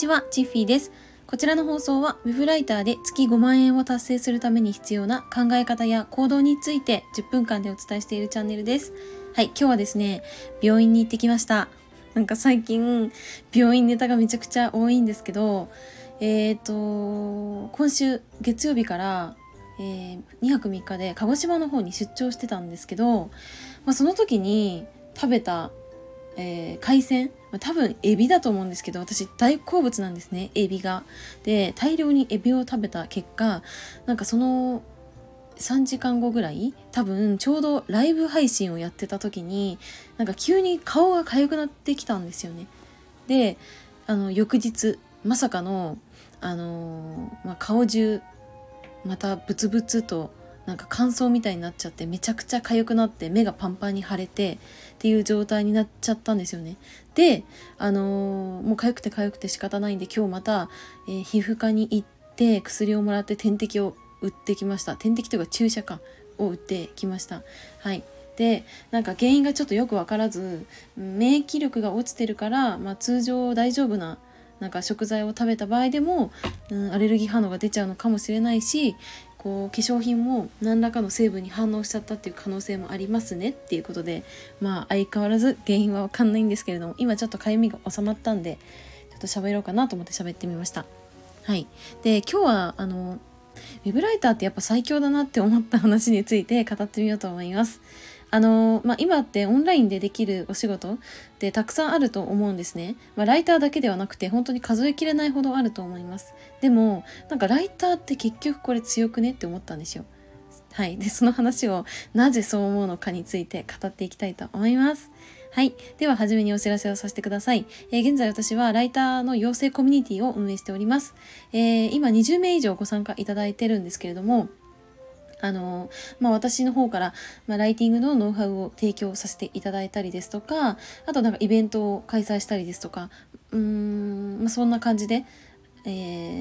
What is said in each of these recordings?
ちは、チッフィーです。こちらの放送は、ウェブライターで月5万円を達成するために必要な考え方や行動について10分間でお伝えしているチャンネルです。はい、今日はですね、病院に行ってきました。なんか最近、病院ネタがめちゃくちゃ多いんですけど、えっ、ー、と、今週月曜日から、えー、2泊3日で鹿児島の方に出張してたんですけど、まあ、その時に食べたえー、海鮮多分エビだと思うんですけど私大好物なんですねエビが。で大量にエビを食べた結果なんかその3時間後ぐらい多分ちょうどライブ配信をやってた時になんか急に顔が痒くなってきたんですよね。であの翌日まさかの、あのー、まあ、顔中またブツブツとなんか乾燥みたいになっちゃってめちゃくちゃ痒くなって目がパンパンに腫れてっていう状態になっちゃったんですよね。で、あのー、もう痒くて痒くて仕方ないんで今日また、えー、皮膚科に行って薬をもらって点滴を打ってきました。点滴というか注射かを打ってきました。はい。でなんか原因がちょっとよく分からず免疫力が落ちてるから、まあ、通常大丈夫ななんか食材を食べた場合でも、うん、アレルギー反応が出ちゃうのかもしれないしこう化粧品も何らかの成分に反応しちゃったっていう可能性もありますねっていうことでまあ相変わらず原因は分かんないんですけれども今ちょっとかゆみが収まったんでちょっと喋ろうかなと思って喋ってみました。はい。で今日はあのウェブライターってやっぱ最強だなって思った話について語ってみようと思います。あのまあ、今ってオンラインでできるお仕事ってたくさんあると思うんですね。まあ、ライターだけではなくて本当に数えきれないほどあると思います。でも、なんかライターって結局これ強くねって思ったんですよ。はい。で、その話をなぜそう思うのかについて語っていきたいと思います。はい。では、はじめにお知らせをさせてください。えー、現在私はライターの養成コミュニティを運営しております。えー、今20名以上ご参加いただいてるんですけれども、あの、まあ、私の方から、まあ、ライティングのノウハウを提供させていただいたりですとか、あとなんかイベントを開催したりですとか、うーん、まあ、そんな感じで、え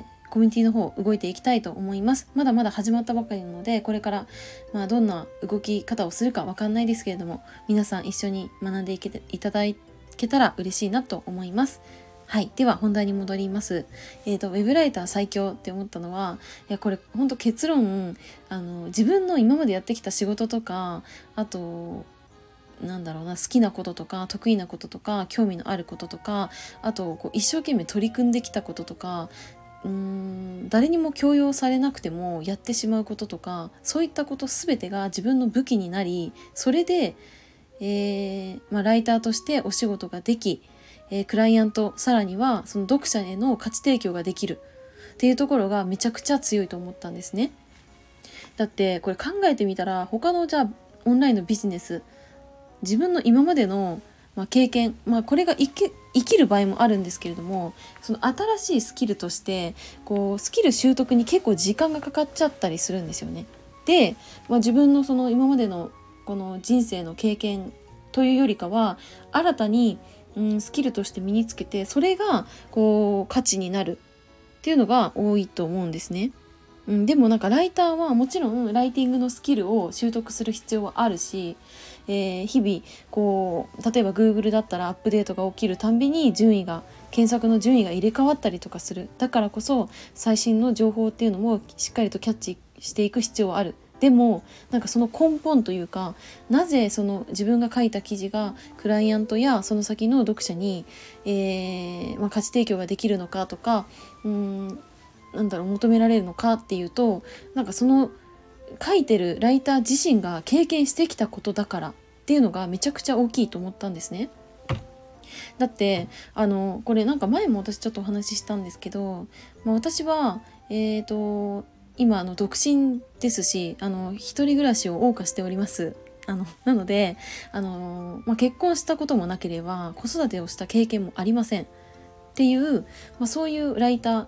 ー、コミュニティの方動いていきたいと思います。まだまだ始まったばかりなので、これから、まあ、どんな動き方をするかわかんないですけれども、皆さん一緒に学んでいけていただけたら嬉しいなと思います。はい。では本題に戻ります。えっ、ー、と、ウェブライター最強って思ったのは、いや、これ本当結論、あの、自分の今までやってきた仕事とか、あと、なんだろうな好きなこととか得意なこととか興味のあることとかあとこう一生懸命取り組んできたこととかうーん誰にも強要されなくてもやってしまうこととかそういったこと全てが自分の武器になりそれで、えーまあ、ライターとしてお仕事ができえー、クライアントさらにはその読者への価値提供ができるっていうところがめちゃくちゃ強いと思ったんですね。だってこれ考えてみたら他のじゃあオンラインのビジネス自分の今までの、まあ、経験、まあ、これが生き生きる場合もあるんですけれどもその新しいスキルとしてこうスキル習得に結構時間がかかっちゃったりするんですよね。で、まあ、自分のその今までのこの人生の経験というよりかは新たにうん、スキルとして身につけてそれがこう価値になるっていうのが多いと思うんですね。うん、でもなんかライターはもちろんライティングのスキルを習得する必要はあるし、えー、日々こう例えば Google だったらアップデートが起きるたんびに順位が検索の順位が入れ替わったりとかするだからこそ最新の情報っていうのもしっかりとキャッチしていく必要はあるでもなんかその根本というかなぜその自分が書いた記事がクライアントやその先の読者に、えー、まあ、価値提供ができるのかとかうんなんだろう求められるのかっていうとなんかその書いてるライター自身が経験してきたことだからっていうのがめちゃくちゃ大きいと思ったんですね。だってあのこれなんか前も私ちょっとお話ししたんですけど、まあ、私はえっ、ー、と今あの独身ですしあの一人暮らしを謳歌しております。あのなのであの、まあ、結婚したこともなければ子育てをした経験もありません。っていう、まあ、そういうライター、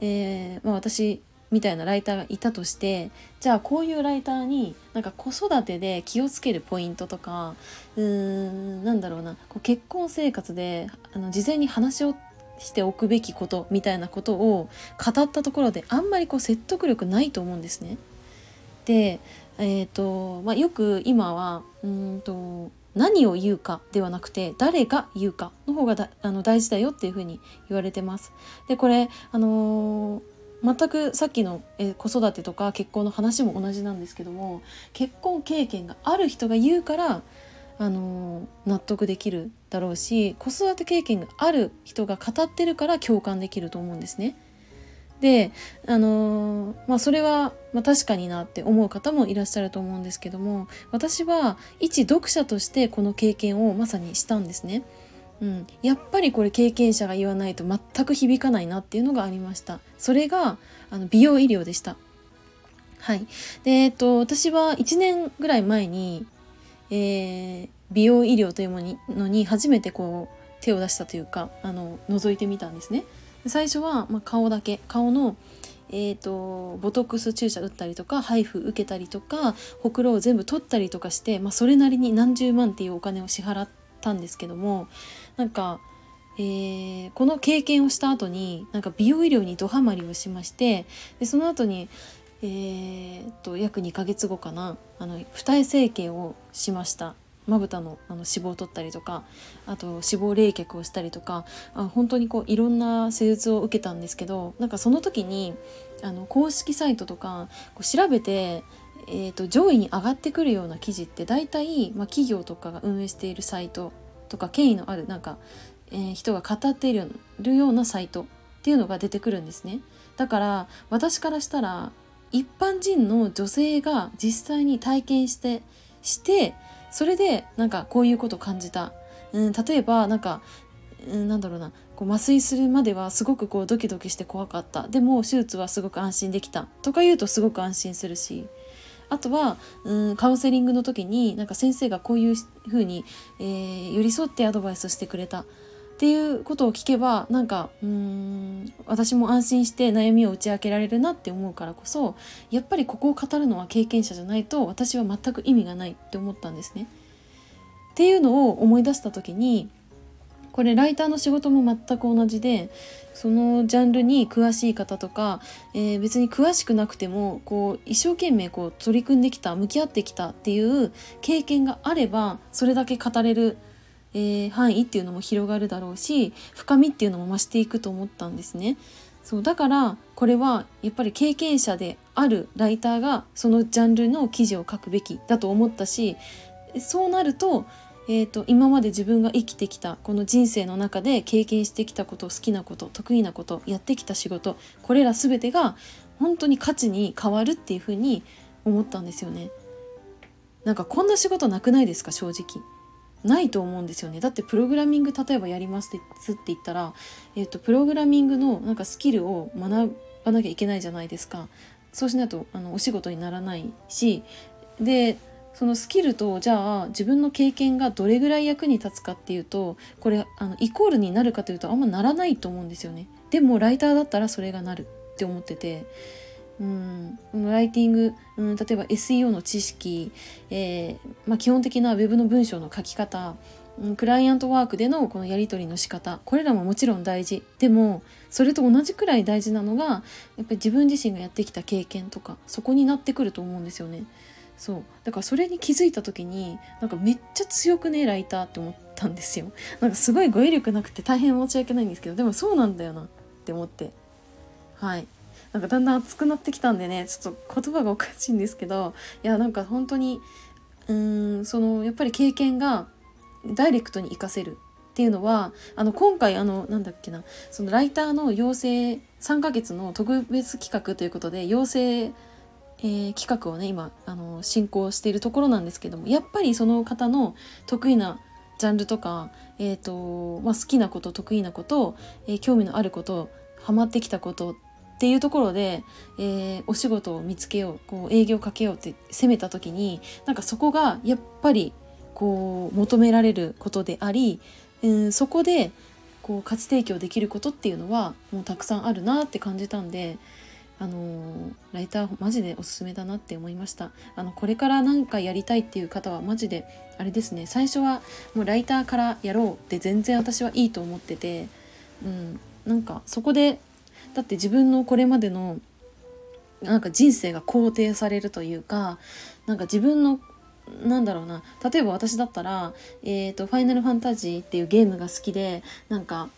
えーまあ、私みたいなライターがいたとしてじゃあこういうライターになんか子育てで気をつけるポイントとかうーんなんだろうなこう結婚生活であの事前に話をしておくべきことみたいなことを語ったところであんまりこう説得力ないと思うんですね。で、えーとまあ、よく今はうんと何を言うかではなくて誰が言うかの方がだあの大事だよっていうふうに言われてます。でこれあのー全くさっきの、え子育てとか結婚の話も同じなんですけども結婚経験がある人が言うからあの納得できるだろうし子育て経験がある人が語ってるから共感できると思うんですね。であのまあそれは、まあ、確かになって思う方もいらっしゃると思うんですけども私は一読者としてこの経験をまさにしたんですね。うん、やっぱりこれ経験者が言わないと全く響かないなっていうのがありましたそれがあの美容医療でしたはいでえっと私は1年ぐらい前にえー、美容医療というものに初めてこう手を出したというかあの覗いてみたんですね。最初は、まあ、顔だけ顔のえーと、ボトックス注射打ったりとか配布受けたりとかほくろを全部取ったりとかして、まあ、それなりに何十万っていうお金を支払ったんですけどもなんか、えー、この経験をした後になんか美容医療にどハマりをしましてでその後にえー、っと約2ヶ月後かなあの二重整形をしましたまぶたのあの脂肪を取ったりとかあと脂肪冷却をしたりとかあ本当にこういろんな施術を受けたんですけどなんかその時にあの公式サイトとかこう調べて、えーと、上位に上がってくるような記事って大体、まあ、企業とかが運営しているサイトとか権威のあるなんか、えー、人が語っているようなサイトっていうのが出てくるんですね。だから私からしたら一般人の女性が実際に体験してしてそれでなんかこういうこと感じた、うん、例えばなんか、うん、なんだろうな。こう麻酔するまではすごくこうドキドキして怖かった。でも手術はすごく安心できた。とか言うとすごく安心するし。あとは、うん、カウンセリングの時になんか先生がこういうふうに、えー、寄り添ってアドバイスしてくれた。っていうことを聞けばなんかうん私も安心して悩みを打ち明けられるなって思うからこそやっぱりここを語るのは経験者じゃないと私は全く意味がないって思ったんですね。っていうのを思い出した時にこれライターの仕事も全く同じでそのジャンルに詳しい方とか、えー、別に詳しくなくてもこう一生懸命こう取り組んできた向き合ってきたっていう経験があればそれだけ語れるえー、範囲っていうのも広がるだろうし深みっていうのも増していくと思ったんですね。そうだからこれはやっぱり経験者であるライターがそのジャンルの記事を書くべきだと思ったしそうなると,、えーと、今まで自分が生きてきたこの人生の中で経験してきたこと好きなこと得意なことやってきた仕事これら全てが本当に価値に変わるっていうふうに思ったんですよね。なんかこんな仕事なくないですか正直。ないと思うんですよね。だってプログラミング例えばやりますって言ったら、えーと、プログラミングのなんかスキルを学ばなきゃいけないじゃないですか。そうしないとあのお仕事にならないし。でそのスキルとじゃあ自分の経験がどれぐらい役に立つかっていうとこれあのイコールになるかというとあんまならないと思うんですよね。でもライターだったらそれがなるって思ってて。うん、ライティング、うん、例えば SEO の知識、えー、まあ、基本的な Web の文章の書き方、うん、クライアントワークでのこのやり取りの仕方これらももちろん大事。でもそれと同じくらい大事なのがやっぱり自分自身がやってきた経験とかそこになってくると思うんですよね。そう。だからそれに気づいた時になんかめっちゃ強くねライターって思ったんですよ。なんかすごい語彙力なくて大変申し訳ないんですけどでもそうなんだよなって思って。はい。なんかだんだん熱くなってきたんでねちょっと言葉がおかしいんですけどいやなんか本当にうーんそのやっぱり経験がダイレクトに活かせるっていうのはあの今回あのなんだっけなそのライターの養成3ヶ月の特別企画ということで養成、えー、企画をね今あの進行しているところなんですけどもやっぱりその方の得意なジャンルとか、えーとまあ、好きなこと得意なこと、えー、興味のあることハマってきたことっていうところで、えー、お仕事を見つけようこう営業かけようって攻めた時になんかそこがやっぱりこう求められることであり、うん、そこでこう価値提供できることっていうのはもうたくさんあるなって感じたんで。あのライターマジでおすすめだなって思いましたあのこれから何かやりたいっていう方はマジであれですね最初はもうライターからやろうって全然私はいいと思っててうんなんかそこでだって自分のこれまでのなんか人生が肯定されるというかなんか自分のなんだろうな例えば私だったら「えーと、ファイナルファンタジー」っていうゲームが好きでなんか、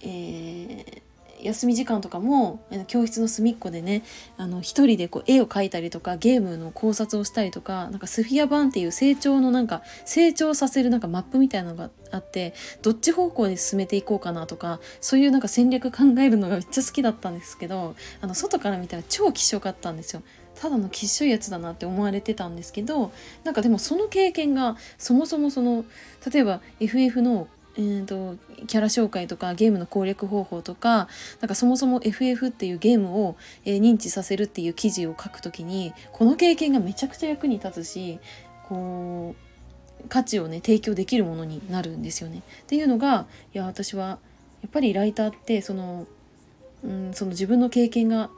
えー、休み時間とかも教室の隅っこでねあの一人でこう絵を描いたりとかゲームの考察をしたりとかなんかスフィア版っていう成長のなんか成長させるなんかマップみたいなのがあってどっち方向に進めていこうかなとかそういうなんか戦略考えるのがめっちゃ好きだったんですけどあの外から見たら超希少かったんですよ。ただのきっしょいやつだなって思われてたんですけどなんかでもその経験がそもそもその例えば FF のえーと、キャラ紹介とかゲームの攻略方法とかなんかそもそも FF っていうゲームを、えー、認知させるっていう記事を書くときにこの経験がめちゃくちゃ役に立つしこう価値をね提供できるものになるんですよね。っていうのがいや私はやっぱりライターってその,、うん、その自分の経験が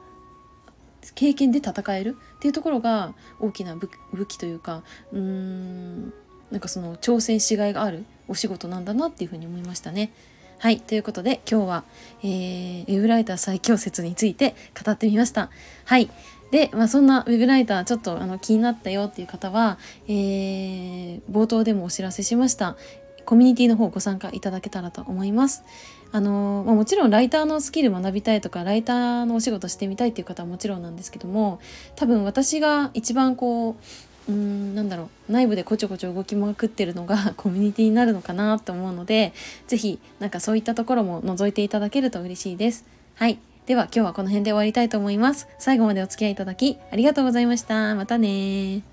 経験で戦えるっていうところが大きな武器というかうんなんかその挑戦しがいがあるお仕事なんだなっていうふうに思いましたね。はい。ということで、今日は、えー、ウェブライター最強説について語ってみました。はい。で、まあ、そんなウェブライターちょっとあの気になったよっていう方は、えー、冒頭でもお知らせしました。コミュニティの方ご参加いただけたらと思います。あのまあ、もちろんライターのスキル学びたいとかライターのお仕事してみたいっていう方はもちろんなんですけども多分私が一番こううーんなんだろう内部でこちょこちょ動きまくってるのが コミュニティになるのかなと思うので是非なんかそういったところも覗いていただけると嬉しいです。はいでは今日はこの辺で終わりたいと思います。最後までお付き合いいただきありがとうございました。またね